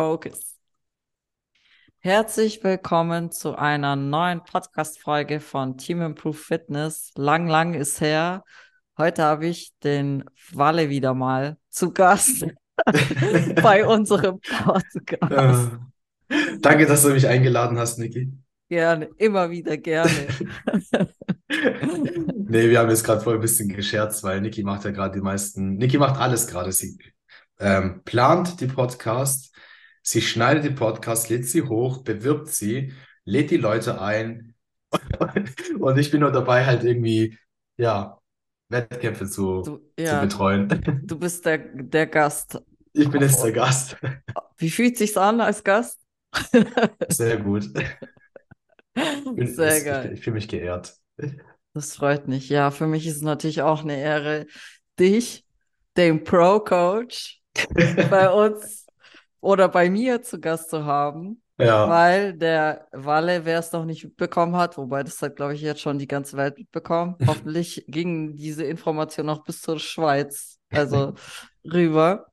Focus. Herzlich willkommen zu einer neuen Podcast-Folge von Team Improve Fitness. Lang, lang ist her. Heute habe ich den Walle wieder mal zu Gast bei unserem Podcast. Äh, danke, dass du mich eingeladen hast, Niki. Gerne, immer wieder gerne. nee, wir haben jetzt gerade voll ein bisschen gescherzt, weil Niki macht ja gerade die meisten. Niki macht alles gerade. Sie ähm, plant die Podcast, sie schneidet die Podcast, lädt sie hoch, bewirbt sie, lädt die Leute ein und ich bin nur dabei, halt irgendwie, ja, Wettkämpfe zu, Du, zu ja, betreuen. du bist der, der Gast. Ich bin jetzt der Gast. Wie fühlt sich's an als Gast? Sehr gut. Ich, bin, Sehr ich, geil. ich fühle mich geehrt. Das freut mich. Ja, für mich ist es natürlich auch eine Ehre, dich, den Pro-Coach, bei uns oder bei mir zu Gast zu haben, Ja, weil der Walle, wer es noch nicht mitbekommen hat, wobei das hat, glaube ich, jetzt schon die ganze Welt mitbekommen, hoffentlich ging diese Information noch bis zur Schweiz, also rüber.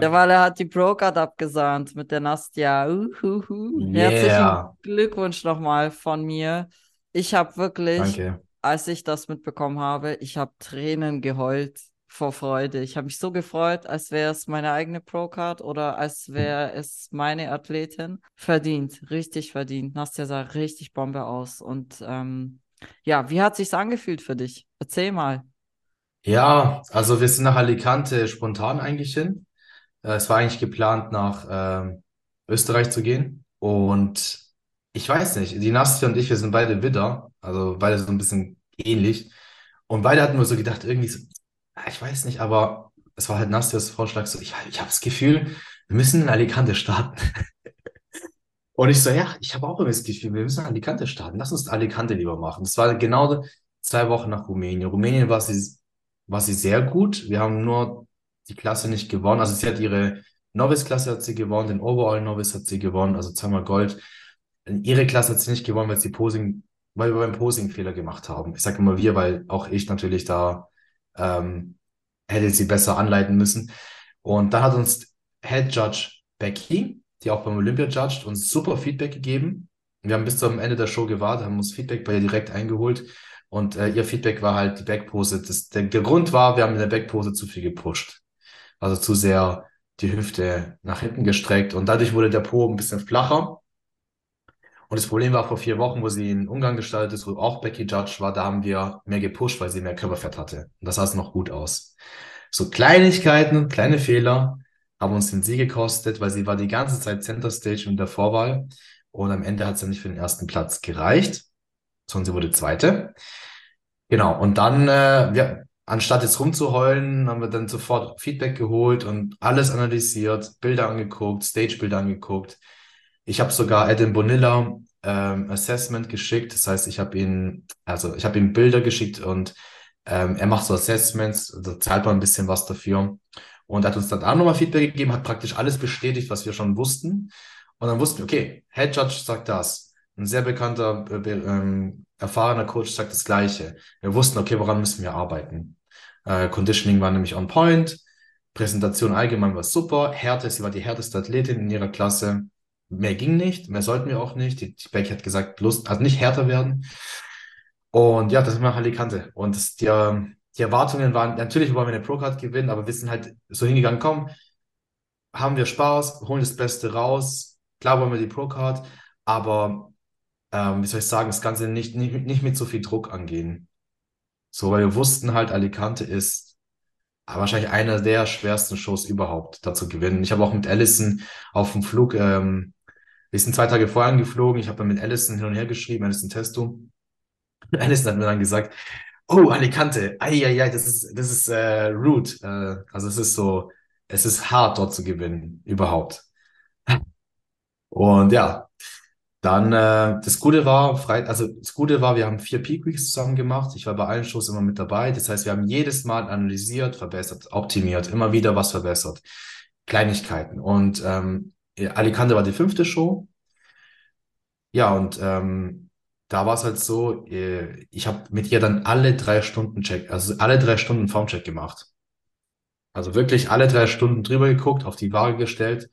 Der ja. Walle hat die Pro-Card abgesahnt mit der Nastja. Uhuhu. Herzlichen Yeah. Glückwunsch nochmal von mir. Ich habe wirklich Danke. als ich das mitbekommen habe, ich habe Tränen geheult vor Freude. Ich habe mich so gefreut, als wäre es meine eigene Pro-Card oder als wäre es meine Athletin. Verdient, richtig verdient. Nastja sah richtig Bombe aus. Und ähm, ja, wie hat sich's angefühlt für dich? Erzähl mal. Ja, also wir sind nach Alicante spontan eigentlich hin. Äh, Es war eigentlich geplant, nach ähm, Österreich zu gehen. Und ich weiß nicht, die Nastja und ich, wir sind beide Widder, also beide so ein bisschen ähnlich. Und beide hatten nur so gedacht, irgendwie so, ich weiß nicht, aber es war halt Nastjas Vorschlag so, ich, ich habe das Gefühl, wir müssen in Alicante starten. Und ich so, ja, ich habe auch immer das Gefühl, wir müssen in Alicante starten. Lass uns Alicante lieber machen. Das war genau zwei Wochen nach Rumänien. Rumänien war sie, war sie sehr gut. Wir haben nur die Klasse nicht gewonnen. Also sie hat ihre Novice-Klasse hat sie gewonnen, den Overall Novice hat sie gewonnen, also zweimal Gold. Ihre Klasse hat sie nicht gewonnen, weil sie Posing, weil wir beim Posing Fehler gemacht haben. Ich sage immer wir, weil auch ich natürlich da ähm, hätte sie besser anleiten müssen. Und dann hat uns Head Judge Becky, die auch beim Olympia judged, uns super Feedback gegeben. Wir haben bis zum Ende der Show gewartet, haben uns Feedback bei ihr direkt eingeholt. Und äh, ihr Feedback war halt die Backpose. Das, der, der Grund war, wir haben in der Backpose zu viel gepusht. Also zu sehr die Hüfte nach hinten gestreckt. Und dadurch wurde der Po ein bisschen flacher. Und das Problem war vor vier Wochen, wo sie in Ungarn gestartet ist, wo auch Becky Judge war, da haben wir mehr gepusht, weil sie mehr Körperfett hatte. Und das sah es noch gut aus. So Kleinigkeiten, kleine Fehler haben uns den Sieg gekostet, weil sie war die ganze Zeit Center Stage in der Vorwahl. Und am Ende hat es dann nicht für den ersten Platz gereicht, sondern sie wurde Zweite. Genau. Und dann, äh, ja, anstatt jetzt rumzuheulen, haben wir dann sofort Feedback geholt und alles analysiert, Bilder angeguckt, Stagebilder angeguckt. Ich habe sogar Adam Bonilla ähm, Assessment geschickt. Das heißt, ich habe ihn, also ich habe ihm Bilder geschickt und ähm, er macht so Assessments, da zahlt man ein bisschen was dafür. Und hat uns dann auch nochmal Feedback gegeben, hat praktisch alles bestätigt, was wir schon wussten. Und dann wussten wir, okay, Head Judge sagt das. Ein sehr bekannter, äh, ähm, erfahrener Coach sagt das Gleiche. Wir wussten, okay, woran müssen wir arbeiten? Äh, Conditioning war nämlich on point. Präsentation allgemein war super. Härte, sie war die härteste Athletin in ihrer Klasse. Mehr ging nicht, mehr sollten wir auch nicht. Die, die Becky hat gesagt, Lust, also nicht härter werden. Und ja, das ist nach Alicante. Und das, die, ähm, die Erwartungen waren, natürlich wollen wir eine Pro-Card gewinnen, aber wir sind halt so hingegangen, komm, haben wir Spaß, holen das Beste raus. Klar wollen wir die Pro-Card, aber ähm, wie soll ich sagen, das Ganze nicht, nicht, nicht mit so viel Druck angehen. So, weil wir wussten halt, Alicante ist wahrscheinlich einer der schwersten Shows überhaupt, da zu gewinnen. Ich habe auch mit Allison auf dem Flug, ähm, wir sind zwei Tage vorher angeflogen, ich habe dann mit Allison hin und her geschrieben, Allison Testo. Und Allison hat mir dann gesagt, oh, Alicante, ai, das ist, das ist äh, rude. Äh, also es ist so, es ist hart, dort zu gewinnen, überhaupt. Und ja, dann äh, das Gute war, frei, also das Gute war, wir haben vier Peak Weeks zusammen gemacht. Ich war bei allen Shows immer mit dabei. Das heißt, wir haben jedes Mal analysiert, verbessert, optimiert, immer wieder was verbessert. Kleinigkeiten. Und ähm, Alicante war die fünfte Show. Ja, und ähm, da war es halt so, äh, ich habe mit ihr dann alle drei Stunden Check, also alle drei Stunden Formcheck gemacht. Also wirklich alle drei Stunden drüber geguckt, auf die Waage gestellt.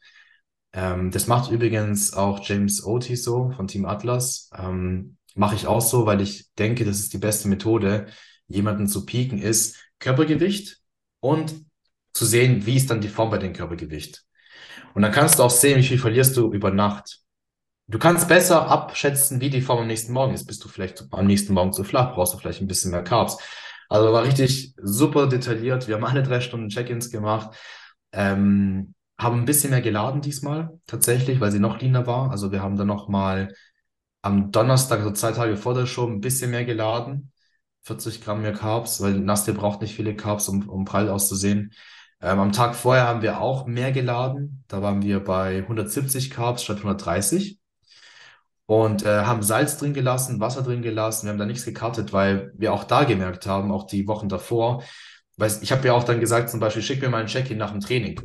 Ähm, das macht übrigens auch James Otis so von Team Atlas. Ähm, mache ich auch so, weil ich denke, das ist die beste Methode, jemanden zu pieken, ist Körpergewicht und zu sehen, wie ist dann die Form bei dem Körpergewicht. Und dann kannst du auch sehen, wie viel verlierst du über Nacht. Du kannst besser abschätzen, wie die Form am nächsten Morgen ist. Bist du vielleicht am nächsten Morgen zu flach, brauchst du vielleicht ein bisschen mehr Carbs. Also war richtig super detailliert. Wir haben alle drei Stunden Check-ins gemacht. Ähm, haben ein bisschen mehr geladen diesmal, tatsächlich, weil sie noch leaner war. Also wir haben dann nochmal am Donnerstag, so zwei Tage vor der Show, ein bisschen mehr geladen. 40 Gramm mehr Carbs, weil Nastia braucht nicht viele Carbs, um, um prall auszusehen. Ähm, am Tag vorher haben wir auch mehr geladen. Da waren wir bei 170 Carbs statt 130 und äh, haben Salz drin gelassen, Wasser drin gelassen. Wir haben da nichts gekartet, weil wir auch da gemerkt haben, auch die Wochen davor, weil ich habe ja auch dann gesagt, zum Beispiel, schick mir mal ein Check-in nach dem Training.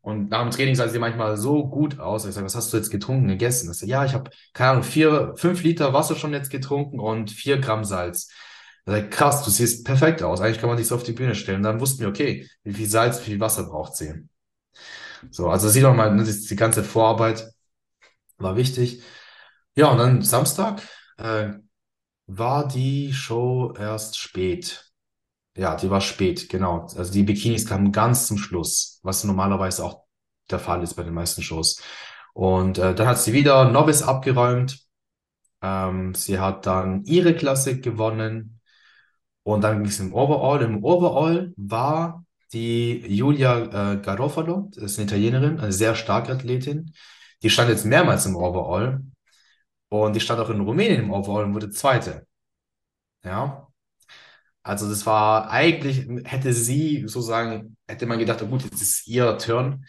Und nach dem Training sah sie manchmal so gut aus. Ich sage, was hast du jetzt getrunken, gegessen? Ich sage, ja, ich habe, keine Ahnung, vier, fünf Liter Wasser schon jetzt getrunken und vier Gramm Salz. Sage, krass, du siehst perfekt aus. Eigentlich kann man dich so auf die Bühne stellen. Und dann wussten wir, okay, wie viel Salz, wie viel Wasser braucht sie. So, also sieh doch mal, ne, die ganze Vorarbeit war wichtig. Ja, und dann Samstag äh, war die Show erst spät. Ja, die war spät, genau. Also die Bikinis kamen ganz zum Schluss, was normalerweise auch der Fall ist bei den meisten Shows. Und äh, dann hat sie wieder Novice abgeräumt. Ähm, sie hat dann ihre Klassik gewonnen. Und dann ging es im Overall. Im Overall war die Julia äh, Garofalo, das ist eine Italienerin, eine sehr starke Athletin. Die stand jetzt mehrmals im Overall. Und die stand auch in Rumänien im Overall und wurde Zweite. Ja. Also das war eigentlich, hätte sie sozusagen, hätte man gedacht, oh gut, jetzt ist ihr Turn.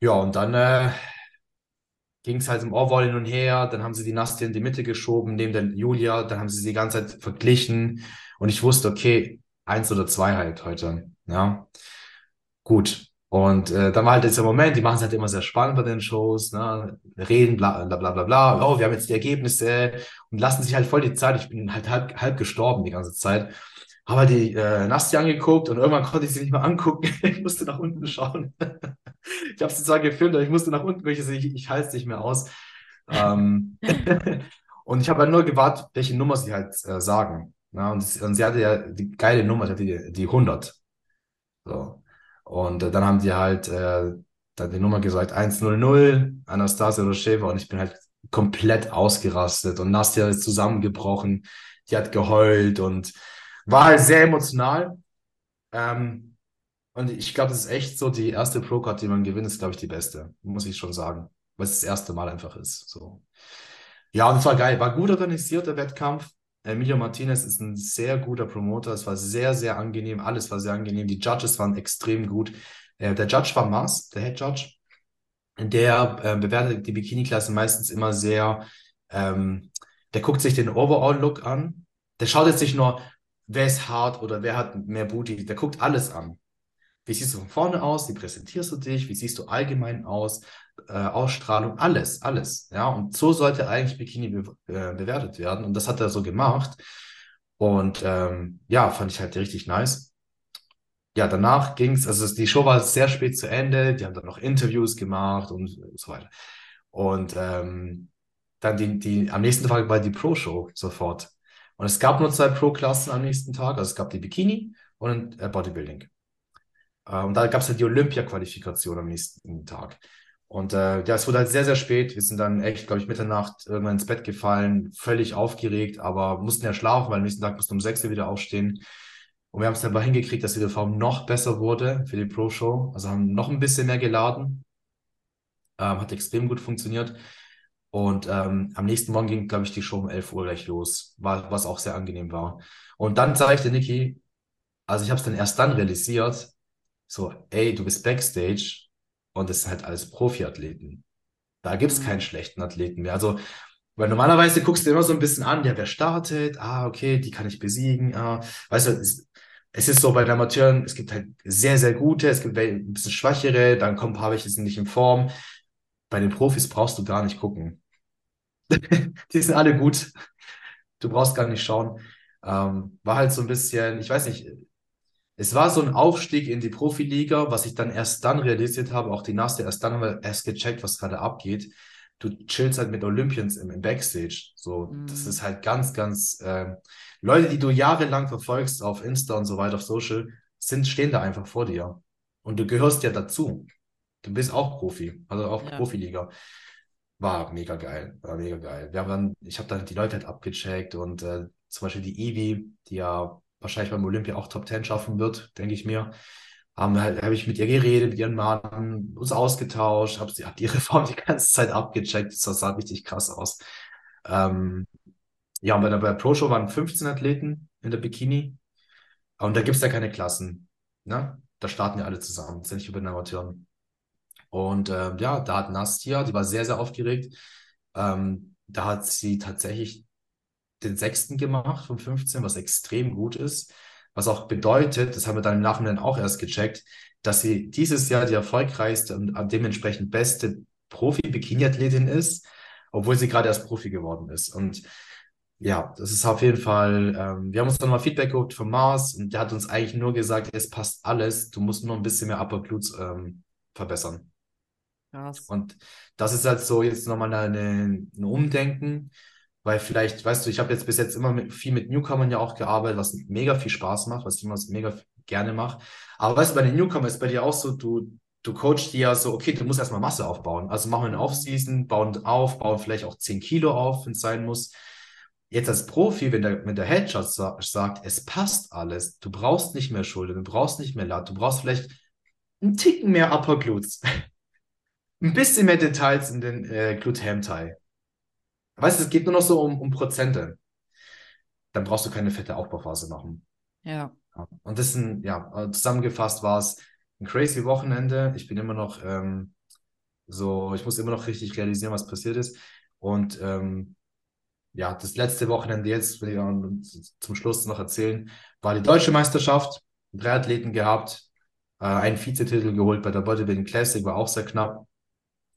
Ja, und dann äh, ging es halt im Overall hin und her. Dann haben sie die Nastia in die Mitte geschoben, neben der Julia. Dann haben sie sie die ganze Zeit verglichen. Und ich wusste, okay, eins oder zwei halt heute. Ja, gut. Und äh, dann war halt dieser Moment, die machen es halt immer sehr spannend bei den Shows, ne? reden, bla bla bla bla bla, oh, wir haben jetzt die Ergebnisse und lassen sich halt voll die Zeit. Ich bin halt halb, halb gestorben die ganze Zeit. Habe halt die äh, Nasti angeguckt und irgendwann konnte ich sie nicht mehr angucken. ich musste nach unten schauen. ich habe sie zwar gefilmt, aber ich musste nach unten, weil ich, ich, ich halte es nicht mehr aus. Ähm und ich habe halt nur gewartet, welche Nummer sie halt äh, sagen. Ja, und, und, sie hatte ja die geile Nummer, sie hatte die, die 100. So. Und äh, dann haben die halt äh, dann die Nummer gesagt, 100, Anastasia Rosheva und ich bin halt komplett ausgerastet und Nastia ist zusammengebrochen, die hat geheult und war halt sehr emotional. Ähm, und ich glaube, das ist echt so, die erste Pro-Card, die man gewinnt, ist, glaube ich, die beste, muss ich schon sagen, weil es das erste Mal einfach ist. So. Ja, und es war geil, war gut organisiert, der Wettkampf. Emilio Martinez ist ein sehr guter Promoter. Es war sehr, sehr angenehm. Alles war sehr angenehm. Die Judges waren extrem gut. Äh, der Judge war Mars, der Head Judge. Der äh, bewertet die Bikini-Klasse meistens immer sehr, ähm, der guckt sich den Overall-Look an. Der schaut jetzt nicht nur, wer ist hart oder wer hat mehr Booty. Der guckt alles an. Wie siehst du von vorne aus? Wie präsentierst du dich? Wie siehst du allgemein aus? Äh, Ausstrahlung, alles, alles. Ja, und so sollte eigentlich Bikini be äh, bewertet werden. Und das hat er so gemacht. Und ähm, ja, fand ich halt richtig nice. Ja, danach ging es, also die Show war sehr spät zu Ende. Die haben dann noch Interviews gemacht und so weiter. Und ähm, dann die, die, am nächsten Tag war die Pro-Show sofort. Und es gab nur zwei Pro-Klassen am nächsten Tag. Also es gab die Bikini und äh, Bodybuilding. Und da gab es halt die Olympia-Qualifikation am nächsten Tag. Und äh, ja, es wurde halt sehr, sehr spät. Wir sind dann echt, glaube ich, Mitternacht irgendwann ins Bett gefallen, völlig aufgeregt, aber mussten ja schlafen, weil am nächsten Tag mussten um 6 Uhr wieder aufstehen. Und wir haben es dann mal hingekriegt, dass die Form noch besser wurde für die Pro-Show. Also haben noch ein bisschen mehr geladen. Ähm, hat extrem gut funktioniert. Und ähm, am nächsten Morgen ging, glaube ich, die Show um 11 Uhr gleich los, war, was auch sehr angenehm war. Und dann zeigte Niki, also ich habe es dann erst dann realisiert, so, ey, du bist Backstage und es sind halt alles Profiathleten. Da gibt es keinen mhm. schlechten Athleten mehr. Also, weil normalerweise guckst du immer so ein bisschen an, ja, wer startet? Ah, okay, die kann ich besiegen. Ah, weißt du, es, es ist so bei den Amateuren, es gibt halt sehr, sehr gute, es gibt ein bisschen schwächere, dann kommen ein paar welche, sind nicht in Form. Bei den Profis brauchst du gar nicht gucken. die sind alle gut. Du brauchst gar nicht schauen. Ähm, war halt so ein bisschen, ich weiß nicht, es war so ein Aufstieg in die Profiliga, was ich dann erst dann realisiert habe, auch die Naste, erst dann haben wir erst gecheckt, was gerade abgeht. Du chillst halt mit Olympians im, im Backstage. So, Mhm. das ist halt ganz, ganz, äh, Leute, die du jahrelang verfolgst auf Insta und so weiter, auf Social, sind, stehen da einfach vor dir. Und du gehörst ja dazu. Du bist auch Profi, also auch Ja. Profiliga. War mega geil, war mega geil. Wir haben dann, ich habe dann die Leute halt abgecheckt und äh, zum Beispiel die Ivi, die ja wahrscheinlich beim Olympia auch Top 10 schaffen wird, denke ich mir, haben halt, habe ich mit ihr geredet, mit ihren Mann, uns ausgetauscht, habe hab ihre Form die ganze Zeit abgecheckt. Das sah richtig krass aus. Ähm, ja, bei der, bei der Pro Show waren 15 Athleten in der Bikini. Und da gibt's ja keine Klassen. Ne? Da starten ja alle zusammen. Ja nicht über den Amateuren. Und ähm, ja, da hat Nastia, die war sehr, sehr aufgeregt. Ähm, da hat sie tatsächlich den sechsten gemacht von 15, was extrem gut ist. Was auch bedeutet, das haben wir dann im Nachhinein auch erst gecheckt, dass sie dieses Jahr die erfolgreichste und dementsprechend beste Profi-Bikini-Athletin ist, obwohl sie gerade erst Profi geworden ist. Und ja, das ist auf jeden Fall, ähm, wir haben uns dann mal Feedback geholt von Mars und der hat uns eigentlich nur gesagt, es passt alles, du musst nur ein bisschen mehr Upper Glutes ähm, verbessern. Krass. Und das ist halt so jetzt nochmal ein Umdenken, weil vielleicht, weißt du, ich habe jetzt bis jetzt immer mit, viel mit Newcomern ja auch gearbeitet, was mega viel Spaß macht, was ich immer mega gerne mache. Aber weißt du, bei den Newcomern ist bei dir auch so, du, du coachst die ja so, okay, du musst erstmal Masse aufbauen. Also machen wir eine. Offseason, bauen auf, bauen vielleicht auch 10 Kilo auf, wenn es sein muss. Jetzt als Profi, wenn der, wenn der Headshot sa sagt, es passt alles, du brauchst nicht mehr Schultern, du brauchst nicht mehr Lat, du brauchst vielleicht einen Ticken mehr Upper Glutes. ein bisschen mehr Details in den äh, Glute-Ham-Thigh. Weißt du, es geht nur noch so um, um Prozente. Dann brauchst du keine fette Aufbauphase machen. Ja. Und das ein, ja, zusammengefasst war es ein crazy Wochenende. Ich bin immer noch ähm, so, ich muss immer noch richtig realisieren, was passiert ist. Und ähm, ja, das letzte Wochenende jetzt, will ich auch zum Schluss noch erzählen, war die deutsche Meisterschaft. Drei Athleten gehabt, äh, einen Vizetitel geholt bei der Bodybuilding Classic, war auch sehr knapp.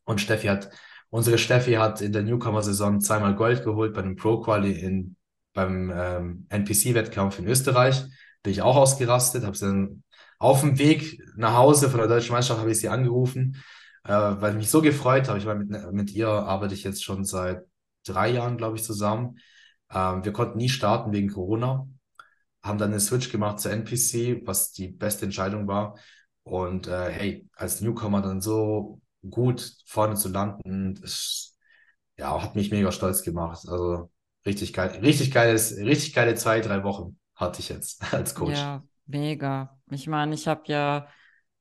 Und Steffi hat, unsere Steffi hat in der Newcomer-Saison zweimal Gold geholt bei einem Pro-Quali in, beim ähm, NPC-Wettkampf in Österreich. Bin ich auch ausgerastet, habe sie dann auf dem Weg nach Hause von der deutschen Meisterschaft habe ich sie angerufen, äh, weil ich mich so gefreut habe. Ich war mit, mit ihr arbeite ich jetzt schon seit drei Jahren, glaube ich, zusammen. Ähm, wir konnten nie starten wegen Corona, haben dann einen Switch gemacht zur NPC, was die beste Entscheidung war. Und äh, hey, als Newcomer dann so gut vorne zu landen, das, ja, hat mich mega stolz gemacht. Also richtig geil, richtig geiles, richtig geile zwei, drei Wochen hatte ich jetzt als Coach. Ja, mega. Ich meine, ich habe ja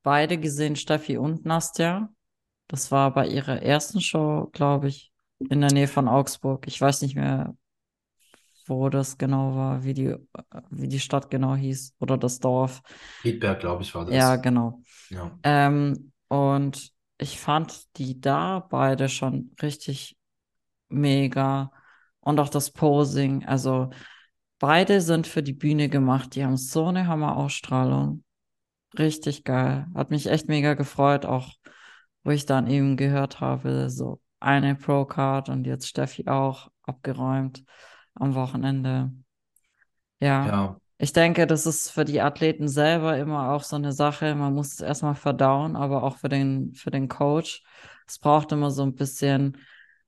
beide gesehen, Steffi und Nastja. Das war bei ihrer ersten Show, glaube ich, in der Nähe von Augsburg. Ich weiß nicht mehr, wo das genau war, wie die, wie die Stadt genau hieß oder das Dorf. Friedberg, glaube ich, war das. Ja, genau. Ja. Ähm, und ich fand die da beide schon richtig mega. Und auch das Posing. Also beide sind für die Bühne gemacht. Die haben so eine Hammer-Ausstrahlung. Richtig geil. Hat mich echt mega gefreut, auch wo ich dann eben gehört habe, so eine Pro-Card und jetzt Steffi auch abgeräumt am Wochenende. Ja. Ja, Ich denke, das ist für die Athleten selber immer auch so eine Sache. Man muss es erstmal verdauen, aber auch für den, für den Coach. Es braucht immer so ein bisschen.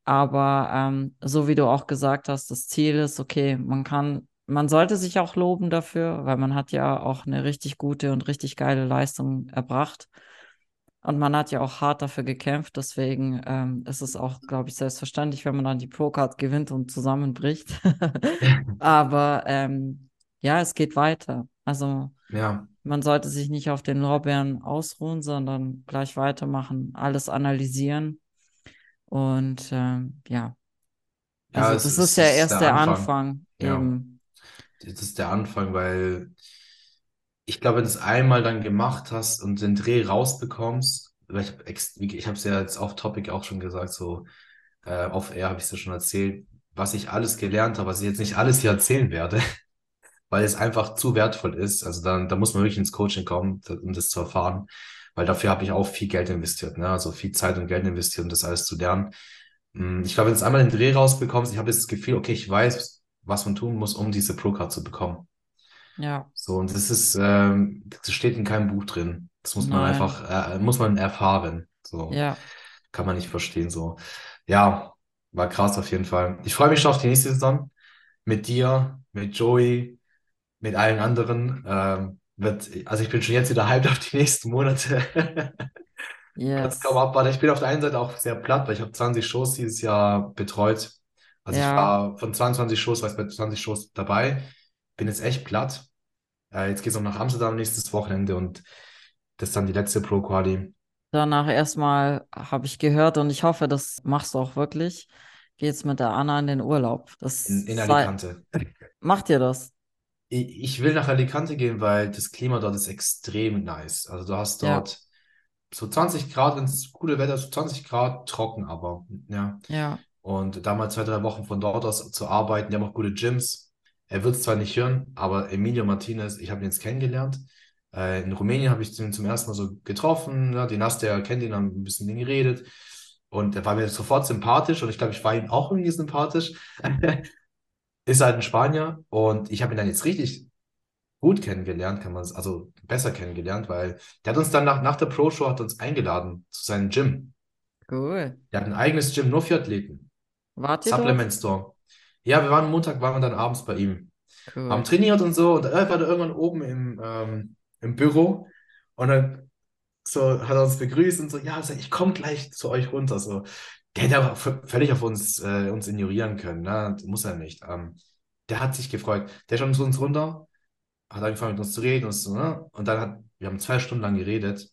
Aber ähm, so wie du auch gesagt hast, das Ziel ist, okay, man kann, man sollte sich auch loben dafür, weil man hat ja auch eine richtig gute und richtig geile Leistung erbracht. Und man hat ja auch hart dafür gekämpft. Deswegen ähm, ist es auch, glaube ich, selbstverständlich, wenn man dann die Pro-Card gewinnt und zusammenbricht. Aber ähm, ja, es geht weiter. Also ja, man sollte sich nicht auf den Lorbeeren ausruhen, sondern gleich weitermachen, alles analysieren. Und ähm, ja, ja, also das es ist ja ist erst der der Anfang. Anfang Ja, das ist der Anfang, weil ich glaube, wenn du es einmal dann gemacht hast und den Dreh rausbekommst, weil ich habe es ja jetzt auf Topic auch schon gesagt, so äh, off Air habe ich es ja schon erzählt, was ich alles gelernt habe, was ich jetzt nicht alles hier erzählen werde, weil es einfach zu wertvoll ist. Also dann, da muss man wirklich ins Coaching kommen, um das zu erfahren, weil dafür habe ich auch viel Geld investiert, ne? Also viel Zeit und Geld investiert, um das alles zu lernen. Hm, Ich glaube, wenn du einmal den Dreh rausbekommst, ich habe jetzt das Gefühl, okay, ich weiß, was man tun muss, um diese Pro-Card zu bekommen. Ja, So, und das ist, ähm, das steht in keinem Buch drin. Das muss man nein, einfach, äh, muss man erfahren. So, ja, kann man nicht verstehen. So, ja, war krass auf jeden Fall. Ich freue mich schon auf die nächste Saison mit dir, mit Joey, mit allen anderen. Ähm, wird, also ich bin schon jetzt wieder hyped auf die nächsten Monate. Kann es kaum yes, abwarten. Ich bin auf der einen Seite auch sehr platt, weil ich habe 20 Shows dieses Jahr betreut. Also ich ja. war von 22 Shows, war ich bei 20 Shows dabei. Bin jetzt echt platt. Äh, jetzt geht es noch nach Amsterdam nächstes Wochenende und das ist dann die letzte Pro Quali Danach erstmal habe ich gehört und ich hoffe, das machst du auch wirklich. Geht's mit der Anna in den Urlaub. in, Das in sei, Alicante. macht ihr das? Ich, will nach Alicante gehen, weil das Klima dort ist extrem nice. Also du hast Ja, dort so 20 Grad, wenn es gute Wetter ist, so 20 Grad trocken, aber ja. ja, Und da mal zwei, drei Wochen von dort aus zu arbeiten, die haben auch gute Gyms. Er wird es zwar nicht hören, aber Emilio Martinez, ich habe ihn jetzt kennengelernt. Äh, in Rumänien habe ich ihn zum ersten Mal so getroffen. Ja, die Nastia kennt ihn, haben ein bisschen mit ihm geredet. Und er war mir sofort sympathisch und ich glaube, ich war ihm auch irgendwie sympathisch. Ist halt ein Spanier und ich habe ihn dann jetzt richtig gut kennengelernt, kann man es, also besser kennengelernt, weil der hat uns dann nach, nach der Pro-Show hat uns eingeladen zu seinem Gym. cool. Der hat ein eigenes Gym nur für Athleten. Wart ihr dort? Supplement Store. Ja, wir waren Montag, waren wir dann abends bei ihm. Haben Cool. trainiert und so und er war da irgendwann oben im, ähm, im Büro und dann so hat er uns begrüßt und so, ja, ich komme gleich zu euch runter. So, der hätte aber völlig auf uns, äh, uns ignorieren können, ne? Muss er nicht. Ähm, der hat sich gefreut. Der schon zu uns runter, hat angefangen mit uns zu reden und so, ne? Und dann hat, wir haben zwei Stunden lang geredet.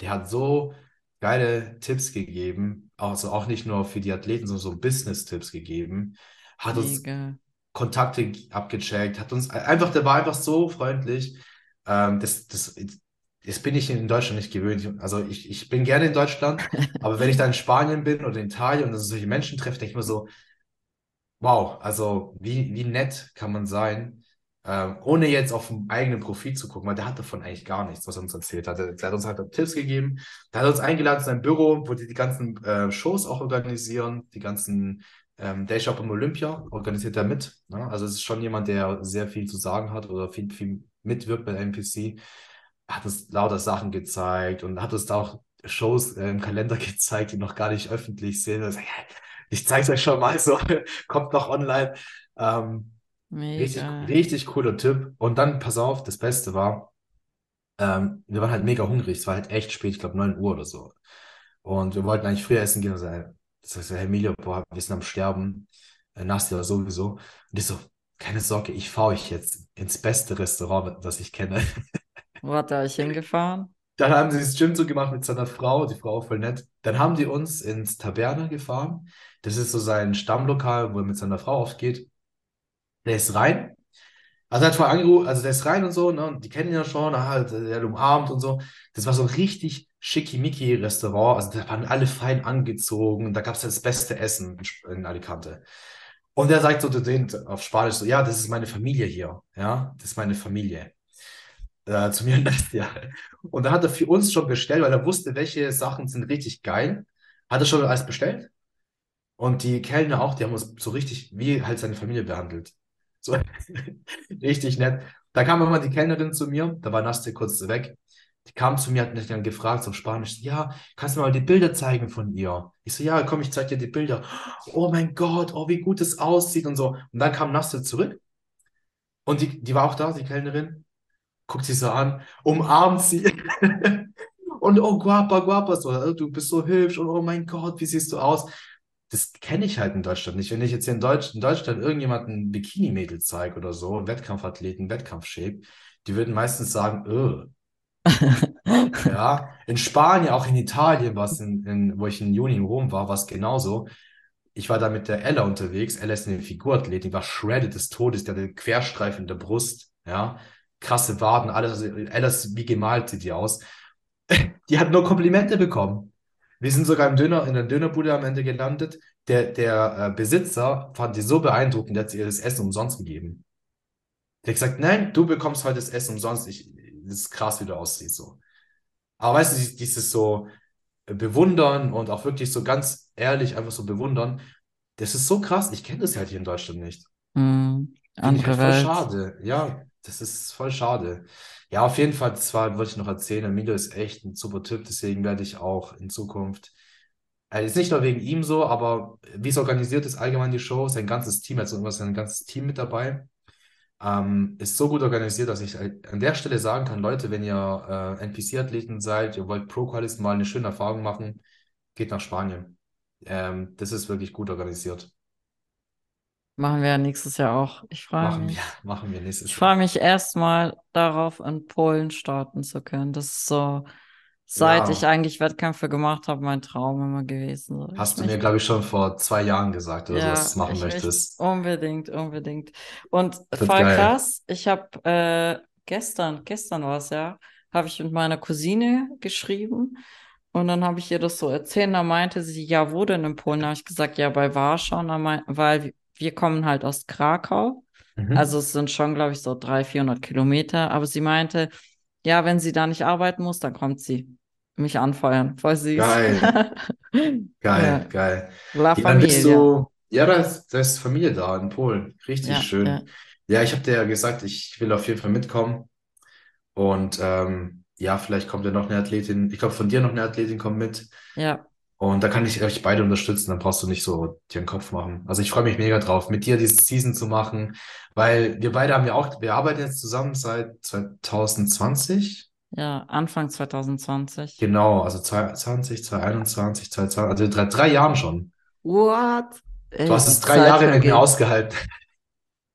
Der hat so geile Tipps gegeben, also auch nicht nur für die Athleten, sondern so Business-Tipps gegeben. Hat uns Mega. Kontakte abgecheckt, hat uns einfach, der war einfach so freundlich. Ähm, das, das, das bin ich in Deutschland nicht gewöhnt. Also ich, ich bin gerne in Deutschland, aber wenn ich da in Spanien bin oder in Italien und solche Menschen treffe, denke ich mir so, wow, also wie, wie nett kann man sein, ähm, ohne jetzt auf den eigenen Profit zu gucken, weil der hat davon eigentlich gar nichts, was er uns erzählt hat. Der, der hat uns halt Tipps gegeben, der hat uns eingeladen zu seinem Büro, wo die die ganzen äh, Shows auch organisieren, die ganzen ähm, Day Shop im Olympia organisiert er mit. Ne? Also es ist schon jemand, der sehr viel zu sagen hat oder viel, viel mitwirkt bei NPC. Hat uns lauter Sachen gezeigt und hat uns da auch Shows äh, im Kalender gezeigt, die noch gar nicht öffentlich sind. Also, ja, ich zeige es euch schon mal so, kommt noch online. Ähm, richtig, richtig cooler Tipp. Und dann, pass auf, das Beste war, ähm, wir waren halt mega hungrig. Es war halt echt spät, ich glaube 9 Uhr oder so. Und wir wollten eigentlich früher essen gehen. Und so, ey, das heißt, Herr Emilio, boah, wir sind am Sterben. Äh, Nastja sowieso. Und ich so, keine Sorge, ich fahre euch jetzt ins beste Restaurant, das ich kenne. Wo hat er euch hingefahren? Dann haben sie das Gym so gemacht mit seiner Frau, die Frau voll nett. Dann haben die uns ins Taberna gefahren. Das ist so sein Stammlokal, wo er mit seiner Frau oft geht. Der ist rein. Also er hat vorher angerufen, also der ist rein und so, ne? Und die kennen ihn ja schon, ah, der hat umarmt und so. Das war so ein richtig schickimicki Restaurant. Also da waren alle fein angezogen. Da gab es das beste Essen in Alicante. Und er sagt so zu denen auf Spanisch so, ja, das ist meine Familie hier. Ja, das ist meine Familie. Äh, zu mir und Nastja. Und dann hat er für uns schon bestellt, weil er wusste, welche Sachen sind richtig geil. Hat er schon alles bestellt. Und die Kellner auch, die haben uns so richtig wie halt seine Familie behandelt. So richtig nett. Da kam immer die Kellnerin zu mir, da war Nastja kurz weg. Die kam zu mir, hat mich dann gefragt, so Spanisch, ja, kannst du mir mal die Bilder zeigen von ihr? Ich so, ja, komm, ich zeig dir die Bilder. Oh mein Gott, oh, wie gut es aussieht und so. Und dann kam Nastja zurück und die, die war auch da, die Kellnerin, guckt sie so an, umarmt sie und oh, guapa, guapa, so, du bist so hübsch und oh mein Gott, wie siehst du aus? das kenne ich halt in Deutschland nicht. Wenn ich jetzt hier in, Deutsch, in Deutschland irgendjemanden Bikini-Mädel zeige oder so, einen Wettkampfathleten, Wettkampfshape, die würden meistens sagen, öh. Ja, in Spanien, auch in Italien, was in, in, wo ich im Juni in Rom war, war es genauso. Ich war da mit der Ella unterwegs. Ella ist eine Figurathletin, die war shredded des Todes, die hatte Querstreifen in der Brust, ja, krasse Waden, alles. Also wie gemalt, sieht die aus. Die hat nur Komplimente bekommen. Wir sind sogar im Döner, in der Dönerbude am Ende gelandet. Der, der äh, Besitzer fand die so beeindruckend, der hat ihr das Essen umsonst gegeben. Der hat gesagt, nein, du bekommst heute das Essen umsonst. Ich, das ist krass, wie du aussiehst. So. Aber weißt du, dies- dieses so bewundern und auch wirklich so ganz ehrlich einfach so bewundern, das ist so krass. Ich kenne das halt hier in Deutschland nicht. Finde ich halt andere voll Welt. schade. Ja, das ist voll schade. Ja, auf jeden Fall, das war, wollte ich noch erzählen. Emilio ist echt ein super Typ, deswegen werde ich auch in Zukunft, äh, ist nicht nur wegen ihm so, aber wie es organisiert ist, allgemein die Show, sein ganzes Team, also immer sein ganzes Team mit dabei, ähm, ist so gut organisiert, dass ich äh, an der Stelle sagen kann, Leute, wenn ihr äh, NPC-Athleten seid, ihr wollt Pro-Qualis mal eine schöne Erfahrung machen, geht nach Spanien. Ähm, das ist wirklich gut organisiert. Machen wir ja nächstes Jahr auch. Ich freue Machen mich. wir, machen wir nächstes Ich Jahr. freue mich erstmal darauf, in Polen starten zu können. Das ist so, seit ich Ja, eigentlich Wettkämpfe gemacht habe, mein Traum immer gewesen. So, ich hast du mir, glaube ich, schon vor zwei Jahren gesagt oder dass du ja, machen ich möchte möchtest. unbedingt, unbedingt. Und voll geil. krass, ich habe äh, gestern, gestern war es ja, habe ich mit meiner Cousine geschrieben und dann habe ich ihr das so erzählt. Da meinte sie, ja, wo denn in Polen? Da habe ich gesagt, ja, bei Warschau, weil wir kommen halt aus Krakau. Also Mhm. es sind schon, glaube ich, so 300, 400 Kilometer. Aber sie meinte, ja, wenn sie da nicht arbeiten muss, dann kommt sie mich anfeuern. Voll süß. Geil, Ja, geil, geil. La Ja, Familia. du, ja, da ist, da ist Familie da in Polen. Richtig Ja, ja, schön. Ja, ich habe dir ja gesagt, ich will auf jeden Fall mitkommen. Und ähm, ja, vielleicht kommt ja noch eine Athletin. Ich glaube, von dir noch eine Athletin kommt mit. ja, Und da kann ich euch beide unterstützen. Dann brauchst du nicht so dir den Kopf machen. Also ich freue mich mega drauf, mit dir diese Season zu machen, weil wir beide haben ja auch, wir arbeiten jetzt zusammen seit 2020. ja, Anfang 2020. Genau, also 2020, 2021, 2022, also drei, drei Jahren schon. What? Du Ey, hast die es drei Zeit Jahre mit mir vergeht. ausgehalten.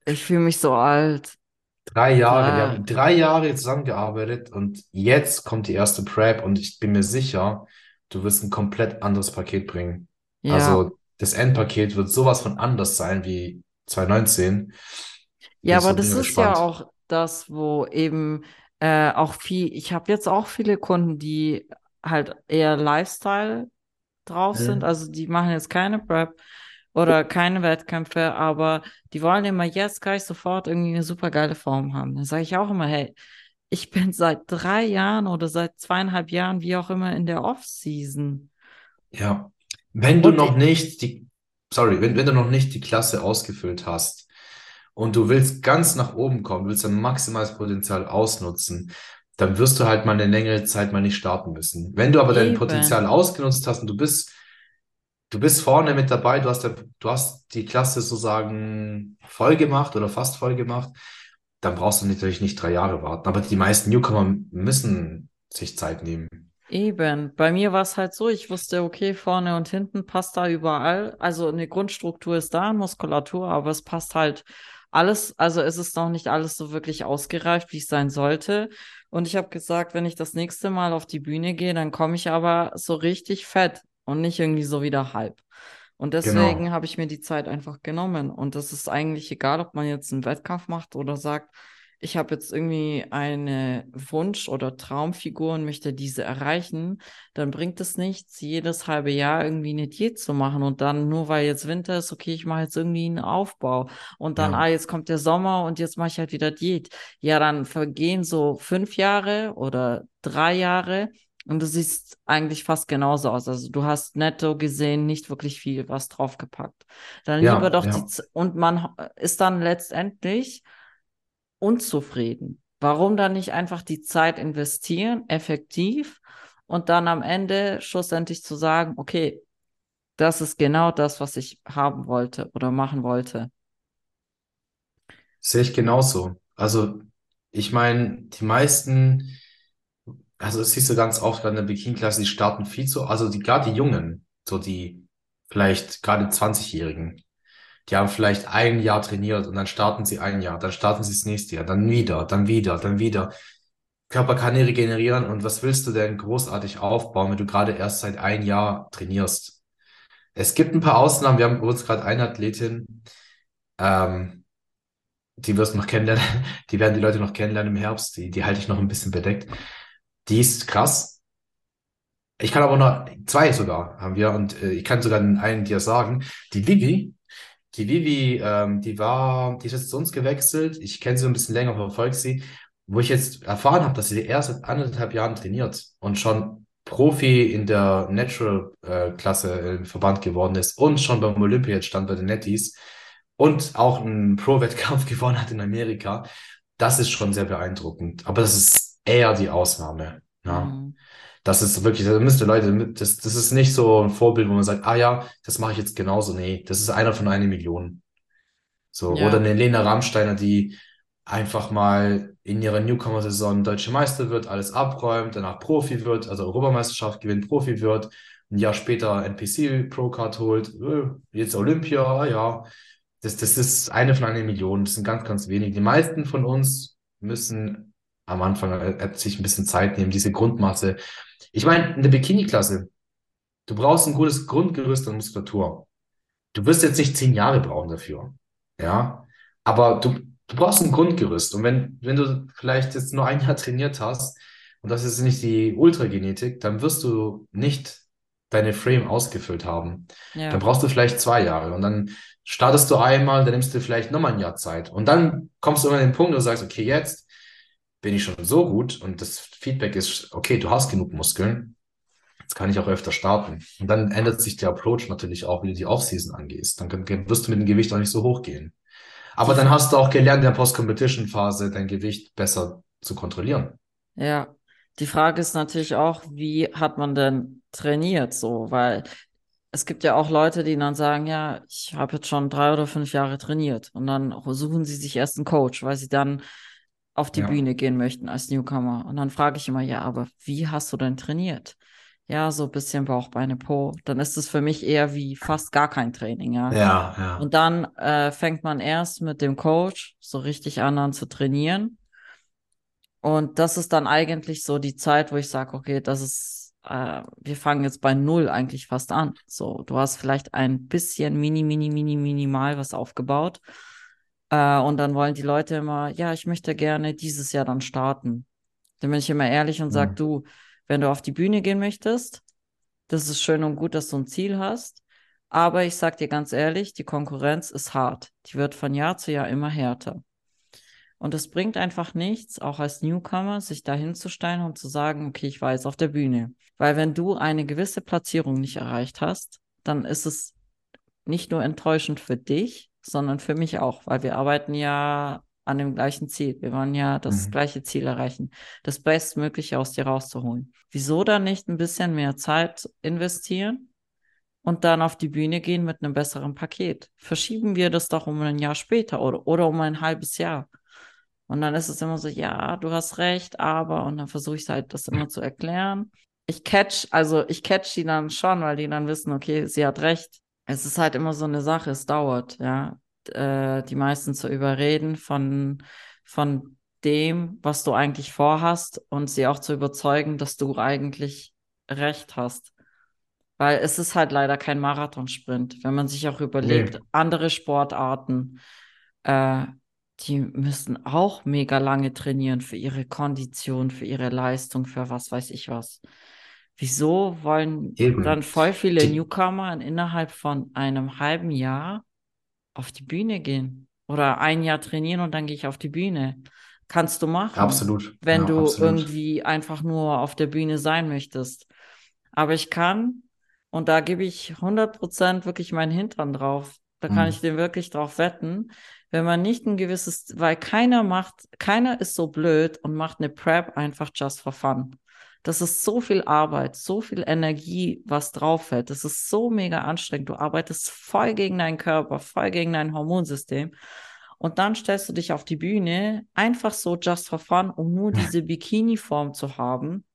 Ich fühle mich so alt. Drei Jahre, wir Da, haben drei Jahre zusammengearbeitet und jetzt kommt die erste Prep und ich bin mir sicher, du wirst ein komplett anderes Paket bringen. ja. Also das Endpaket wird sowas von anders sein wie 2019. Bin Ja, aber das ist ja auch das, wo eben äh, auch viel, ich habe jetzt auch viele Kunden, die halt eher Lifestyle drauf sind. Mhm. Also die machen jetzt keine Prep oder keine Wettkämpfe, aber die wollen immer jetzt gleich sofort irgendwie eine super geile Form haben. Dann sage ich auch immer, hey, ich bin seit drei Jahren oder seit zweieinhalb Jahren, wie auch immer, in der Off-Season. Ja, wenn du Und noch ich, nicht die, sorry, wenn, wenn du noch nicht die Klasse ausgefüllt hast und du willst ganz nach oben kommen, du willst dein maximales Potenzial ausnutzen, dann wirst du halt mal eine längere Zeit mal nicht starten müssen. Wenn du aber dein Potenzial eben, ausgenutzt hast und du bist, du bist vorne mit dabei, du hast, du hast die Klasse sozusagen voll gemacht oder fast voll gemacht, dann brauchst du natürlich nicht drei Jahre warten. Aber die meisten Newcomer müssen sich Zeit nehmen. eben. Bei mir war es halt so, ich wusste, okay, vorne und hinten passt da überall. Also eine Grundstruktur ist da, Muskulatur, aber es passt halt alles. Also es ist noch nicht alles so wirklich ausgereift, wie es sein sollte. Und ich habe gesagt, wenn ich das nächste Mal auf die Bühne gehe, dann komme ich aber so richtig fett und nicht irgendwie so wieder halb. Und deswegen Genau. habe ich mir die Zeit einfach genommen. Und das ist eigentlich egal, ob man jetzt einen Wettkampf macht oder sagt, ich habe jetzt irgendwie eine Wunsch- oder Traumfigur und möchte diese erreichen, dann bringt es nichts, jedes halbe Jahr irgendwie eine Diät zu machen und dann nur weil jetzt Winter ist, okay, ich mache jetzt irgendwie einen Aufbau und dann, Ja, ah, jetzt kommt der Sommer und jetzt mache ich halt wieder Diät. Ja, dann vergehen so fünf Jahre oder drei Jahre und du siehst eigentlich fast genauso aus. Also du hast netto gesehen nicht wirklich viel was draufgepackt. Dann lieber ja, doch die, ja. Z- und man ist dann letztendlich unzufrieden. Warum dann nicht einfach die Zeit investieren, effektiv, und dann am Ende schlussendlich zu sagen, okay, das ist genau das, was ich haben wollte oder machen wollte. Sehe ich genauso. Also, ich meine, die meisten, also das siehst du ganz oft gerade in der Bikini-Klasse, die starten viel zu, also die, gerade die Jungen, so die vielleicht gerade 20-Jährigen, die haben vielleicht ein Jahr trainiert und dann starten sie ein Jahr, dann starten sie das nächste Jahr, dann wieder, dann wieder, dann wieder. Körper kann nicht regenerieren und was willst du denn großartig aufbauen, wenn du gerade erst seit ein Jahr trainierst? Es gibt ein paar Ausnahmen, wir haben bei uns gerade eine Athletin, ähm, die wirst du noch kennenlernen, die werden die Leute noch kennenlernen im Herbst, die, die halte ich noch ein bisschen bedeckt. Die ist krass. Ich kann aber noch, zwei sogar haben wir und äh, ich kann sogar einen dir sagen. Die Vivi, die Vivi, ähm, die war, die ist jetzt zu uns gewechselt. Ich kenne sie ein bisschen länger, verfolge sie, wo ich jetzt erfahren habe, dass sie erst seit anderthalb Jahren trainiert und schon Profi in der Natural-Klasse im Verband geworden ist und schon beim Olympia jetzt stand bei den Netties und auch einen Pro-Wettkampf gewonnen hat in Amerika. das ist schon sehr beeindruckend. Aber das ist eher die Ausnahme. Ja. Mhm. Das ist wirklich, da müsste Leute, das, das ist nicht so ein Vorbild, wo man sagt, ah ja, das mache ich jetzt genauso. Nee, das ist einer von einer Million. So, Ja. oder eine Lena Rammsteiner, die einfach mal in ihrer Newcomer-Saison deutsche Meister wird, alles abräumt, danach Profi wird, also Europameisterschaft gewinnt, Profi wird, ein Jahr später NPC Pro Card holt, äh, jetzt Olympia, ah ja. Das, das ist eine von einer Million, das sind ganz, ganz wenig. Die meisten von uns müssen am Anfang sich ein bisschen Zeit nehmen, diese Grundmasse. Ich meine, in der Bikini-Klasse, du brauchst ein gutes Grundgerüst an Muskulatur. Du wirst jetzt nicht zehn Jahre brauchen dafür. Ja, aber du, du brauchst ein Grundgerüst. Und wenn, wenn du vielleicht jetzt nur ein Jahr trainiert hast und das ist nicht die Ultragenetik, dann wirst du nicht deine Frame ausgefüllt haben. Dann Ja. brauchst du vielleicht zwei Jahre und dann startest du einmal, dann nimmst du vielleicht nochmal ein Jahr Zeit und dann kommst du immer an den Punkt, wo du sagst, okay, jetzt bin ich schon so gut und das Feedback ist, okay, du hast genug Muskeln, jetzt kann ich auch öfter starten. Und dann ändert sich der Approach natürlich auch, wie du die Offseason angehst. Dann wirst du mit dem Gewicht auch nicht so hoch gehen. Aber dann hast du auch gelernt, in der Post-Competition-Phase dein Gewicht besser zu kontrollieren. Ja, die Frage ist natürlich auch, wie hat man denn trainiert so? Weil es gibt ja auch Leute, die dann sagen, ja, ich habe jetzt schon drei oder fünf Jahre trainiert und dann suchen sie sich erst einen Coach, weil sie dann auf die Ja. Bühne gehen möchten als Newcomer. Und dann frage ich immer, ja, aber wie hast du denn trainiert? Ja, so ein bisschen Bauch, Beine, Po. Dann ist es für mich eher wie fast gar kein Training, ja. Ja, ja. Und dann äh, fängt man erst mit dem Coach so richtig an, an zu trainieren. Und das ist dann eigentlich so die Zeit, wo ich sage, okay, das ist, äh, wir fangen jetzt bei Null eigentlich fast an. So, du hast vielleicht ein bisschen mini, mini, mini, minimal was aufgebaut. Äh, und dann wollen die Leute immer, ja, ich möchte gerne dieses Jahr dann starten. Dann bin ich immer ehrlich und sage, Mhm. du, wenn du auf die Bühne gehen möchtest, das ist schön und gut, dass du ein Ziel hast. Aber ich sag dir ganz ehrlich, die Konkurrenz ist hart. Die wird von Jahr zu Jahr immer härter. Und es bringt einfach nichts, auch als Newcomer, sich da hinzustellen und zu sagen, okay, ich war jetzt auf der Bühne. Weil wenn du eine gewisse Platzierung nicht erreicht hast, dann ist es nicht nur enttäuschend für dich, sondern für mich auch, weil wir arbeiten ja an dem gleichen Ziel. Wir wollen ja das Mhm. gleiche Ziel erreichen, das Bestmögliche aus dir rauszuholen. Wieso dann nicht ein bisschen mehr Zeit investieren und dann auf die Bühne gehen mit einem besseren Paket? Verschieben wir das doch um ein Jahr später oder, oder um ein halbes Jahr. Und dann ist es immer so, ja, du hast recht, aber, und dann versuche ich halt, das immer zu erklären. Ich catch, also ich catch die dann schon, weil die dann wissen, okay, sie hat recht. Es ist halt immer so eine Sache, es dauert, ja, äh, die meisten zu überreden von, von dem, was du eigentlich vorhast und sie auch zu überzeugen, dass du eigentlich recht hast. Weil es ist halt leider kein Marathonsprint. Wenn man sich auch überlegt, Nee. andere Sportarten, äh, die müssen auch mega lange trainieren für ihre Kondition, für ihre Leistung, für was weiß ich was. Wieso wollen Eben. dann voll viele Die- Newcomer innerhalb von einem halben Jahr auf die Bühne gehen? Oder ein Jahr trainieren und dann gehe ich auf die Bühne. Kannst du machen Absolut. wenn Ja, du absolut. irgendwie einfach nur auf der Bühne sein möchtest. Aber ich kann, und da gebe ich 100% wirklich meinen Hintern drauf, da kann Mhm. ich den wirklich drauf wetten, wenn man nicht ein gewisses, weil keiner macht, keiner ist so blöd und macht eine Prep einfach just for fun. Das ist so viel Arbeit, so viel Energie, was drauf fällt. Das ist so mega anstrengend. Du arbeitest voll gegen deinen Körper, voll gegen dein Hormonsystem. Und dann stellst du dich auf die Bühne, einfach so just for fun, um nur diese Bikini-Form zu haben.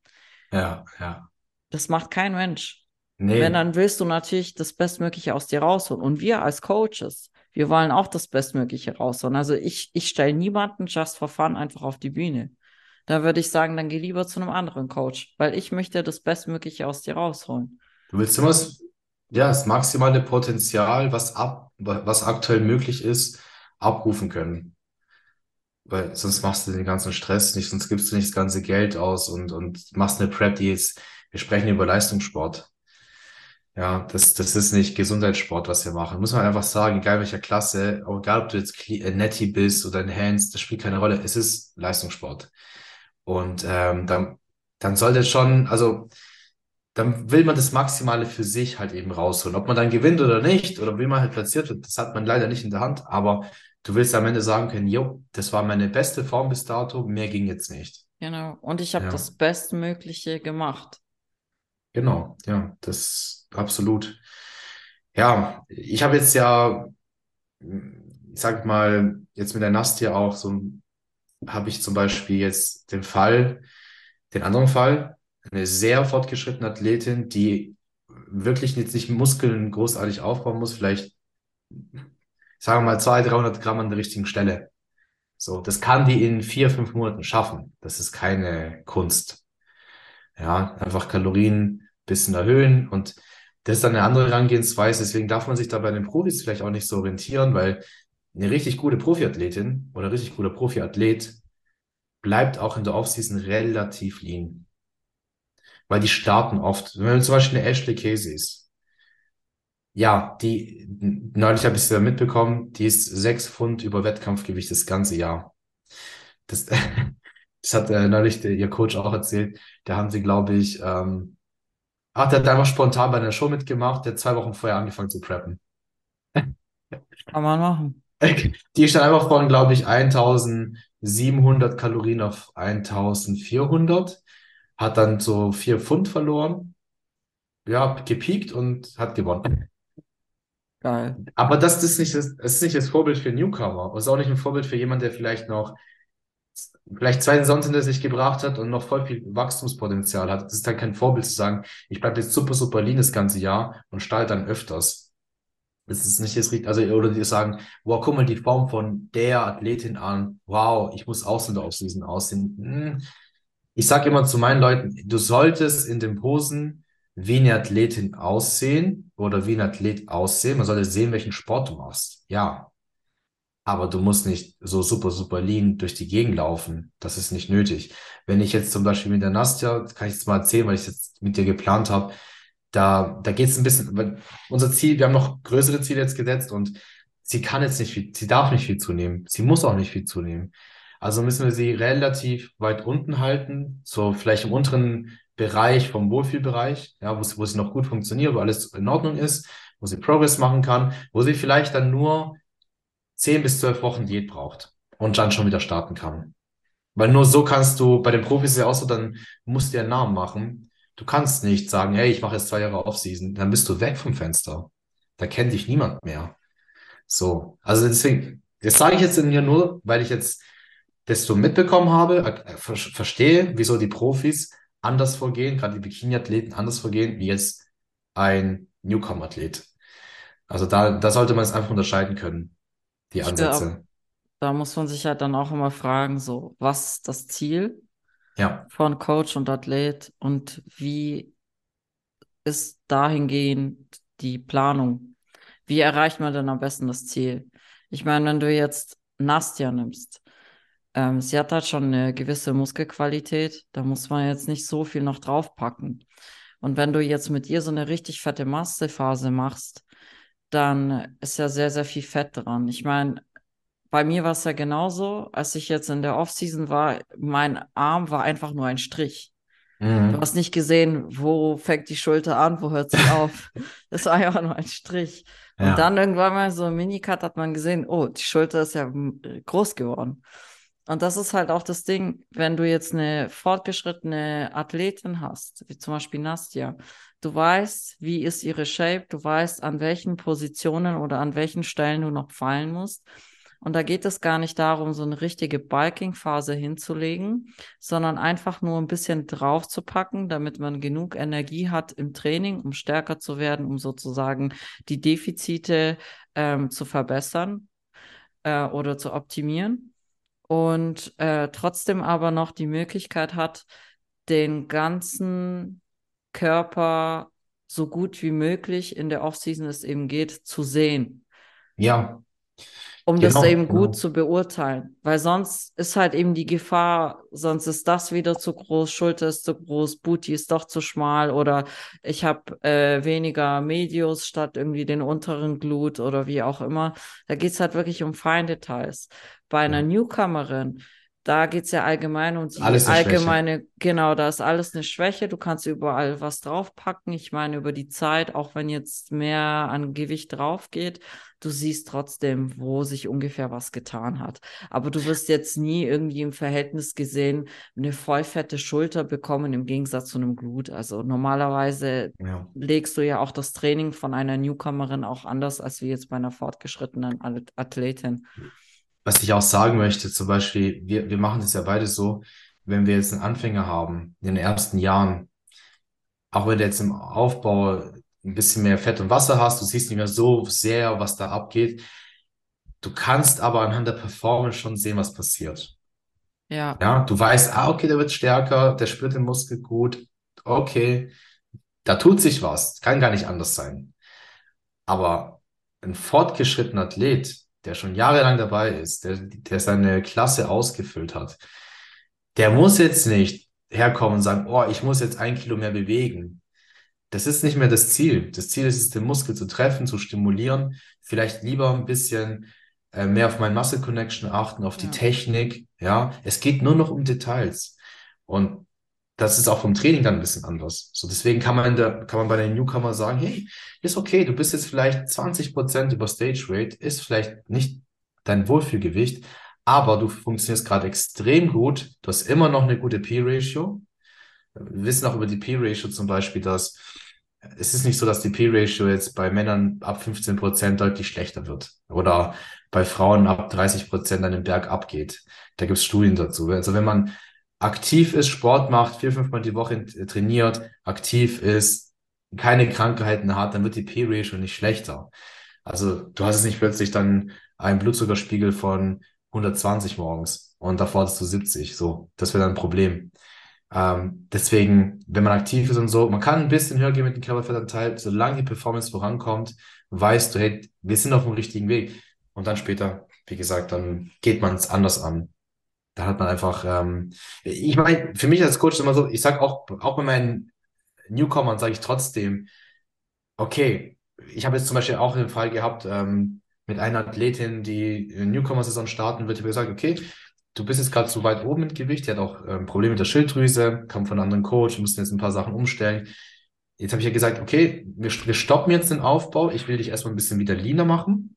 Ja, ja. Das macht kein Mensch. Nee. Wenn, dann willst du natürlich das Bestmögliche aus dir rausholen. Und wir als Coaches, wir wollen auch das Bestmögliche rausholen. Also ich, ich stelle niemanden just for fun einfach auf die Bühne. Da würde ich sagen, dann geh lieber zu einem anderen Coach, weil ich möchte das Bestmögliche aus dir rausholen. Du willst immer das, ja, das maximale Potenzial, was ab, was aktuell möglich ist, abrufen können. Weil sonst machst du den ganzen Stress nicht, sonst gibst du nicht das ganze Geld aus und, und machst eine Prep, die jetzt, wir sprechen über Leistungssport. Ja, das, das ist nicht Gesundheitssport, was wir machen. Muss man einfach sagen, egal welcher Klasse, egal ob du jetzt äh, Netty bist oder Enhanced, das spielt keine Rolle. Es ist Leistungssport. Und ähm, dann, dann sollte schon, also dann will man das Maximale für sich halt eben rausholen. Ob man dann gewinnt oder nicht, oder wie man halt platziert wird, das hat man leider nicht in der Hand. Aber du willst am Ende sagen können, jo, das war meine beste Form bis dato, mehr ging jetzt nicht. Genau. Und ich habe Ja. das Bestmögliche gemacht. Genau, ja, das absolut. Ja, ich habe jetzt ja, ich sag mal, jetzt mit der Nastia auch so, habe ich zum Beispiel jetzt den Fall, den anderen Fall, eine sehr fortgeschrittene Athletin, die wirklich jetzt nicht Muskeln großartig aufbauen muss, vielleicht, sagen wir mal, 200, 300 Gramm an der richtigen Stelle. So, das kann die in vier, fünf Monaten schaffen. Das ist keine Kunst. Ja, einfach Kalorien bisschen erhöhen und das ist dann eine andere Herangehensweise. Deswegen darf man sich da bei den Profis vielleicht auch nicht so orientieren, weil eine richtig gute Profiathletin oder richtig guter Profiathlet bleibt auch in der Offseason relativ lean. Weil die starten oft. Wenn man zum Beispiel eine Ashley Casey ist, ja, die, neulich habe ich sie mitbekommen, die ist sechs Pfund über Wettkampfgewicht das ganze Jahr. Das, das hat äh, neulich der, ihr Coach auch erzählt. Da haben sie, glaube ich, ähm, ach, der hat einfach spontan bei einer Show mitgemacht, der hat zwei Wochen vorher angefangen zu preppen. Kann man machen. Die ist dann einfach von, glaube ich, 1700 Kalorien auf 1400, hat dann so vier Pfund verloren, ja, gepiekt und hat gewonnen. Geil. Aber das, ist nicht das, das ist nicht das Vorbild für Newcomer. Das ist auch nicht ein Vorbild für jemanden, der vielleicht noch, vielleicht zwei Saisons hinter sich gebracht hat und noch voll viel Wachstumspotenzial hat. Das ist dann kein Vorbild zu sagen, ich bleibe jetzt super, super lean das ganze Jahr und stahl dann öfters. Das ist nicht das Richtige. Also, oder die sagen, wow, guck mal die Form von der Athletin an. Wow, ich muss auch so in der Offseason aussehen. Hm. Ich sage immer zu meinen Leuten, du solltest in den Posen wie eine Athletin aussehen oder wie ein Athlet aussehen. Man sollte sehen, welchen Sport du machst. Ja. Aber du musst nicht so super, super lean durch die Gegend laufen. Das ist nicht nötig. Wenn ich jetzt zum Beispiel mit der Nastja, kann ich jetzt mal erzählen, weil ich jetzt mit dir geplant habe, da, da geht es ein bisschen, unser Ziel, wir haben noch größere Ziele jetzt gesetzt und sie kann jetzt nicht viel, sie darf nicht viel zunehmen. Sie muss auch nicht viel zunehmen. Also müssen wir sie relativ weit unten halten, so vielleicht im unteren Bereich vom Wohlfühlbereich, ja, wo, wo sie noch gut funktioniert, wo alles in Ordnung ist, wo sie Progress machen kann, wo sie vielleicht dann nur 10 bis 12 Wochen Diät braucht und dann schon wieder starten kann. Weil nur so kannst du, bei den Profis ist ja auch so, dann musst du dir einen Namen machen. Du kannst nicht sagen, hey, ich mache jetzt zwei Jahre Offseason, dann bist du weg vom Fenster. Da kennt dich niemand mehr. So, also deswegen, das sage ich jetzt in mir nur, weil ich jetzt das so mitbekommen habe, äh, ver verstehe, wieso die Profis anders vorgehen, gerade die Bikini-Athleten anders vorgehen, wie jetzt ein Newcomer-Athlet. Also da, da sollte man es einfach unterscheiden können, die Ansätze. da muss man sich halt dann auch immer fragen, so, was ist das Ziel Ja, von Coach und Athlet und wie ist dahingehend die Planung? Wie erreicht man denn am besten das Ziel? Ich meine, wenn du jetzt Nastja nimmst, ähm, sie hat halt schon eine gewisse Muskelqualität, da muss man jetzt nicht so viel noch draufpacken. Und wenn du jetzt mit ihr so eine richtig fette Massephase machst, dann ist ja sehr, sehr viel Fett dran. Ich meine, bei mir war es ja genauso, als ich jetzt in der Offseason war, mein Arm war einfach nur ein Strich. Du mhm. hast nicht gesehen, wo fängt die Schulter an, wo hört sie auf. Das war einfach nur ein Strich. Und Ja, dann irgendwann mal so im Minicut hat man gesehen, oh, die Schulter ist ja mm, groß geworden. Und das ist halt auch das Ding, wenn du jetzt eine fortgeschrittene Athletin hast, wie zum Beispiel Nastja, du weißt, wie ist ihre Shape, du weißt, an welchen Positionen oder an welchen Stellen du noch fallen musst. Und da geht es gar nicht darum, so eine richtige Bulking-Phase hinzulegen, sondern einfach nur ein bisschen drauf zu packen, damit man genug Energie hat im Training, um stärker zu werden, um sozusagen die Defizite ähm, zu verbessern äh, oder zu optimieren. Und äh, trotzdem aber noch die Möglichkeit hat, den ganzen Körper so gut wie möglich in der Offseason es eben geht, zu sehen, ja, um das genau, eben gut genau. zu beurteilen. Weil sonst ist halt eben die Gefahr, sonst ist das wieder zu groß, Schulter ist zu groß, Booty ist doch zu schmal oder ich habe äh, weniger Medius statt irgendwie den unteren Glut oder wie auch immer. Da geht es halt wirklich um Feindetails. Bei einer Newcomerin da geht es ja allgemein um die Alles eine Schwäche. allgemeine, genau, da ist alles eine Schwäche. Du kannst überall was draufpacken. Ich meine, über die Zeit, auch wenn jetzt mehr an Gewicht drauf geht, du siehst trotzdem, wo sich ungefähr was getan hat. Aber du wirst jetzt nie irgendwie im Verhältnis gesehen eine vollfette Schulter bekommen im Gegensatz zu einem Glut. Also normalerweise Ja. legst du ja auch das Training von einer Newcomerin auch anders als wie jetzt bei einer fortgeschrittenen Ath- Athletin. Was ich auch sagen möchte, zum Beispiel, wir, wir machen das ja beide so, wenn wir jetzt einen Anfänger haben, in den ersten Jahren, auch wenn du jetzt im Aufbau ein bisschen mehr Fett und Wasser hast, du siehst nicht mehr so sehr, was da abgeht. Du kannst aber anhand der Performance schon sehen, was passiert. Ja, Ja, du weißt, ah, okay, der wird stärker, der spürt den Muskel gut, okay, da tut sich was, kann gar nicht anders sein. Aber ein fortgeschrittener Athlet, der schon jahrelang dabei ist, der, der seine Klasse ausgefüllt hat, der muss jetzt nicht herkommen und sagen, oh, ich muss jetzt ein Kilo mehr bewegen. Das ist nicht mehr das Ziel. Das Ziel ist es, den Muskel zu treffen, zu stimulieren, vielleicht lieber ein bisschen äh, mehr auf mein Muscle Connection achten, auf die Ja. Technik. Ja, es geht nur noch um Details. Und das ist auch vom Training dann ein bisschen anders. So, deswegen kann man der, kann man bei den Newcomer sagen, hey, ist okay, du bist jetzt vielleicht 20 Prozent über Stage Weight, ist vielleicht nicht dein Wohlfühlgewicht, aber du funktionierst gerade extrem gut. Du hast immer noch eine gute P-Ratio. Wir wissen auch über die P-Ratio zum Beispiel, dass es ist nicht so, dass die P-Ratio jetzt bei Männern ab 15 Prozent deutlich schlechter wird oder bei Frauen ab 30 Prozent an den Berg abgeht. Da gibt es Studien dazu. Also wenn man aktiv ist, Sport macht, vier, fünfmal die Woche trainiert, aktiv ist, keine Krankheiten hat, dann wird die P-Ratio nicht schlechter. Also du hast es nicht plötzlich dann einen Blutzuckerspiegel von 120 morgens und davor hattest du 70. So, das wäre dann ein Problem. Ähm, deswegen, wenn man aktiv ist und so, man kann ein bisschen höher gehen mit dem Körperfettanteil, solange die Performance vorankommt, weißt du, hey, wir sind auf dem richtigen Weg. Und dann später, wie gesagt, dann geht man es anders an. Da hat man einfach, ähm, ich meine, für mich als Coach immer so, ich sag auch, auch bei meinen Newcomern sage ich trotzdem, okay, ich habe jetzt zum Beispiel auch den Fall gehabt, ähm, mit einer Athletin, die Newcomer-Saison starten wird, ich habe gesagt, okay, du bist jetzt gerade so weit oben mit Gewicht, die hat auch ähm, Probleme mit der Schilddrüse, kam von einem anderen Coach, mussten jetzt ein paar Sachen umstellen. Jetzt habe ich ja gesagt, okay, wir, wir stoppen jetzt den Aufbau, ich will dich erstmal ein bisschen wieder leaner machen,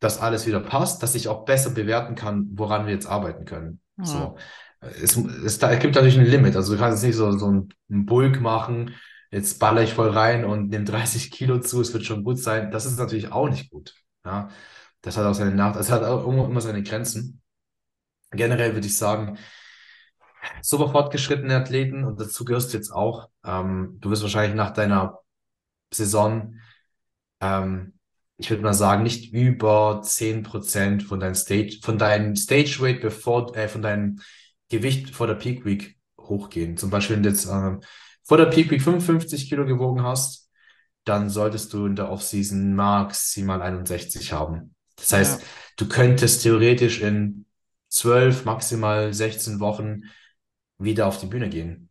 dass alles wieder passt, dass ich auch besser bewerten kann, woran wir jetzt arbeiten können. Ja. So. Es, es, da, es gibt natürlich ein Limit, also du kannst jetzt nicht so, so einen Bulk machen, jetzt baller ich voll rein und nehme 30 Kilo zu, es wird schon gut sein. Das ist natürlich auch nicht gut. Ja, das hat auch seine Nachteile, es hat auch immer, immer seine Grenzen. Generell würde ich sagen, super fortgeschrittene Athleten, und dazu gehörst du jetzt auch, ähm, du wirst wahrscheinlich nach deiner Saison, ähm, ich würde mal sagen, nicht über 10% von deinem Stage, von deinem Stage Weight bevor, äh, von deinem Gewicht vor der Peak Week hochgehen. Zum Beispiel, wenn du jetzt ähm, vor der Peak Week 55 Kilo gewogen hast, dann solltest du in der Offseason maximal 61 haben. Das heißt, Ja. du könntest theoretisch in 12, maximal 16 Wochen wieder auf die Bühne gehen.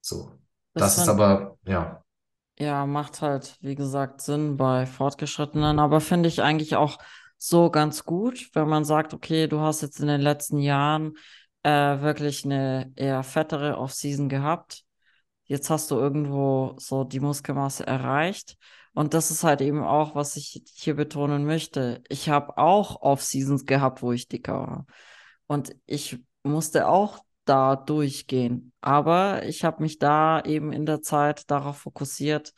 So. Das Das ist aber, ja, Ja, macht halt, wie gesagt, Sinn bei Fortgeschrittenen, aber finde ich eigentlich auch so ganz gut, wenn man sagt, okay, du hast jetzt in den letzten Jahren äh, wirklich eine eher fettere Off-Season gehabt. Jetzt hast du irgendwo so die Muskelmasse erreicht. Und das ist halt eben auch, was ich hier betonen möchte. Ich habe auch Off-Seasons gehabt, wo ich dicker war. Und ich musste auch da durchgehen. Aber ich habe mich da eben in der Zeit darauf fokussiert,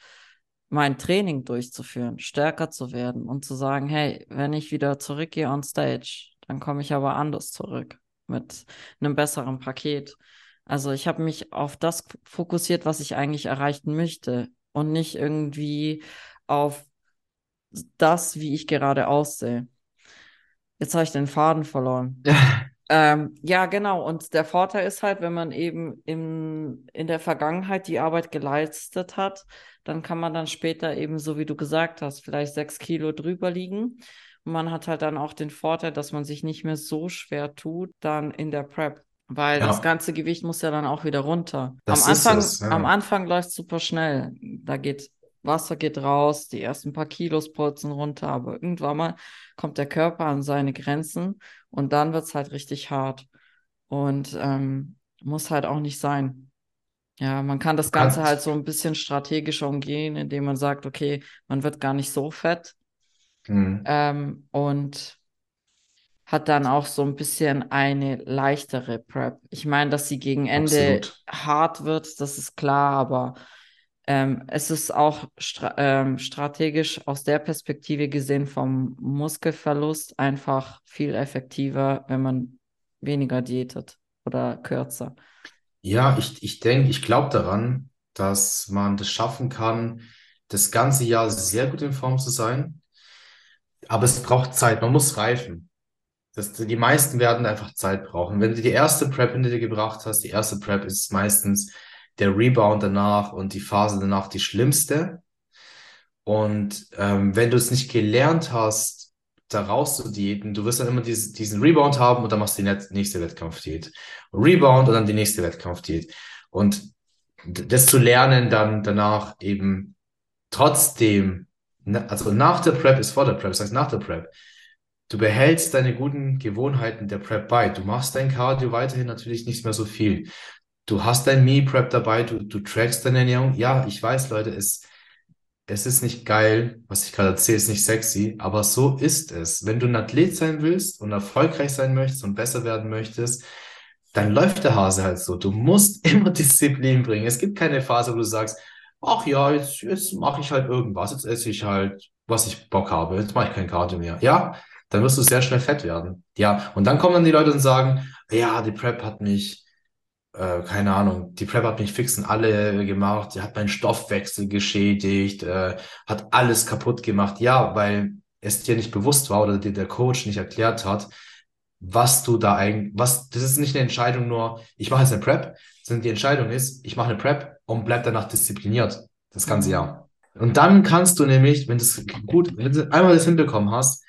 mein Training durchzuführen, stärker zu werden und zu sagen, hey, wenn ich wieder zurückgehe on stage, dann komme ich aber anders zurück mit einem besseren Paket. Also ich habe mich auf das fokussiert, was ich eigentlich erreichen möchte und nicht irgendwie auf das, wie ich gerade aussehe. Jetzt habe ich den Faden verloren. Ähm, ja, genau. Und der Vorteil ist halt, wenn man eben im, in der Vergangenheit die Arbeit geleistet hat, dann kann man dann später eben, so wie du gesagt hast, vielleicht sechs Kilo drüber liegen. Und man hat halt dann auch den Vorteil, dass man sich nicht mehr so schwer tut, dann in der Prep. Weil Ja. das ganze Gewicht muss ja dann auch wieder runter. Das am Anfang, es, ja. am Anfang läuft es super schnell. Da geht Wasser geht raus, die ersten paar Kilos purzeln runter, aber irgendwann mal kommt der Körper an seine Grenzen und dann wird es halt richtig hart. Und ähm, muss halt auch nicht sein. Ja, man kann das Ganze halt so ein bisschen strategischer umgehen, indem man sagt, okay, man wird gar nicht so fett hm, ähm, und hat dann auch so ein bisschen eine leichtere Prep. Ich meine, dass sie gegen Ende absolut. hart wird, das ist klar, aber ähm, es ist auch stra ähm, strategisch aus der Perspektive gesehen vom Muskelverlust einfach viel effektiver, wenn man weniger diätet oder kürzer. Ja, ich, ich denke, ich glaube daran, dass man das schaffen kann, das ganze Jahr sehr gut in Form zu sein. Aber es braucht Zeit, man muss reifen. Das, die meisten werden einfach Zeit brauchen. Wenn du die erste Prep hinter dir gebracht hast, die erste Prep ist meistens der Rebound danach und die Phase danach die schlimmste. Und ähm, wenn du es nicht gelernt hast, da raus zu diäten, du wirst dann immer diese, diesen Rebound haben und dann machst du die nächste Wettkampfdiät. Rebound und dann die nächste Wettkampfdiät. Und das zu lernen, dann danach eben trotzdem, also nach der Prep ist vor der Prep, das heißt nach der Prep, du behältst deine guten Gewohnheiten der Prep bei. Du machst dein Cardio weiterhin natürlich nicht mehr so viel. Du hast dein Me-Prep dabei, du, du trackst deine Ernährung. Ja, ich weiß, Leute, es, es ist nicht geil, was ich gerade erzähle, ist nicht sexy, aber so ist es. Wenn du ein Athlet sein willst und erfolgreich sein möchtest und besser werden möchtest, dann läuft der Hase halt so. Du musst immer Disziplin bringen. Es gibt keine Phase, wo du sagst, ach ja, jetzt, jetzt mache ich halt irgendwas, jetzt esse ich halt, was ich Bock habe, jetzt mache ich kein Cardio mehr. Ja, dann wirst du sehr schnell fett werden. Ja, und dann kommen dann die Leute und sagen, ja, die Prep hat mich äh, keine Ahnung, die Prep hat mich fix in alle gemacht, hat meinen Stoffwechsel geschädigt, äh, hat alles kaputt gemacht. Ja, weil es dir nicht bewusst war oder dir der Coach nicht erklärt hat, was du da eigentlich, was, das ist nicht eine Entscheidung nur, ich mache jetzt eine Prep, sondern die Entscheidung ist, ich mache eine Prep und bleib danach diszipliniert, das ganze Mhm. Jahr. Und dann kannst du nämlich, wenn du es gut, wenn du einmal das hinbekommen hast,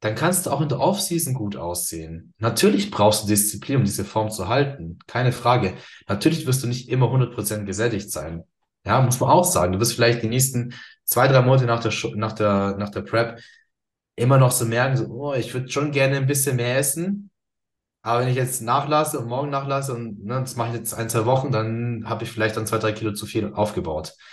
dann kannst du auch in der Offseason gut aussehen. Natürlich brauchst du Disziplin, um diese Form zu halten. Keine Frage. Natürlich wirst du nicht immer 100% gesättigt sein. Ja, muss man auch sagen. Du wirst vielleicht die nächsten zwei, drei Monate nach der, nach der, nach der Prep immer noch so merken, so, oh, ich würde schon gerne ein bisschen mehr essen. Aber wenn ich jetzt nachlasse und morgen nachlasse und ne, das mache ich jetzt ein, zwei Wochen, dann habe ich vielleicht dann zwei, drei Kilo zu viel aufgebaut.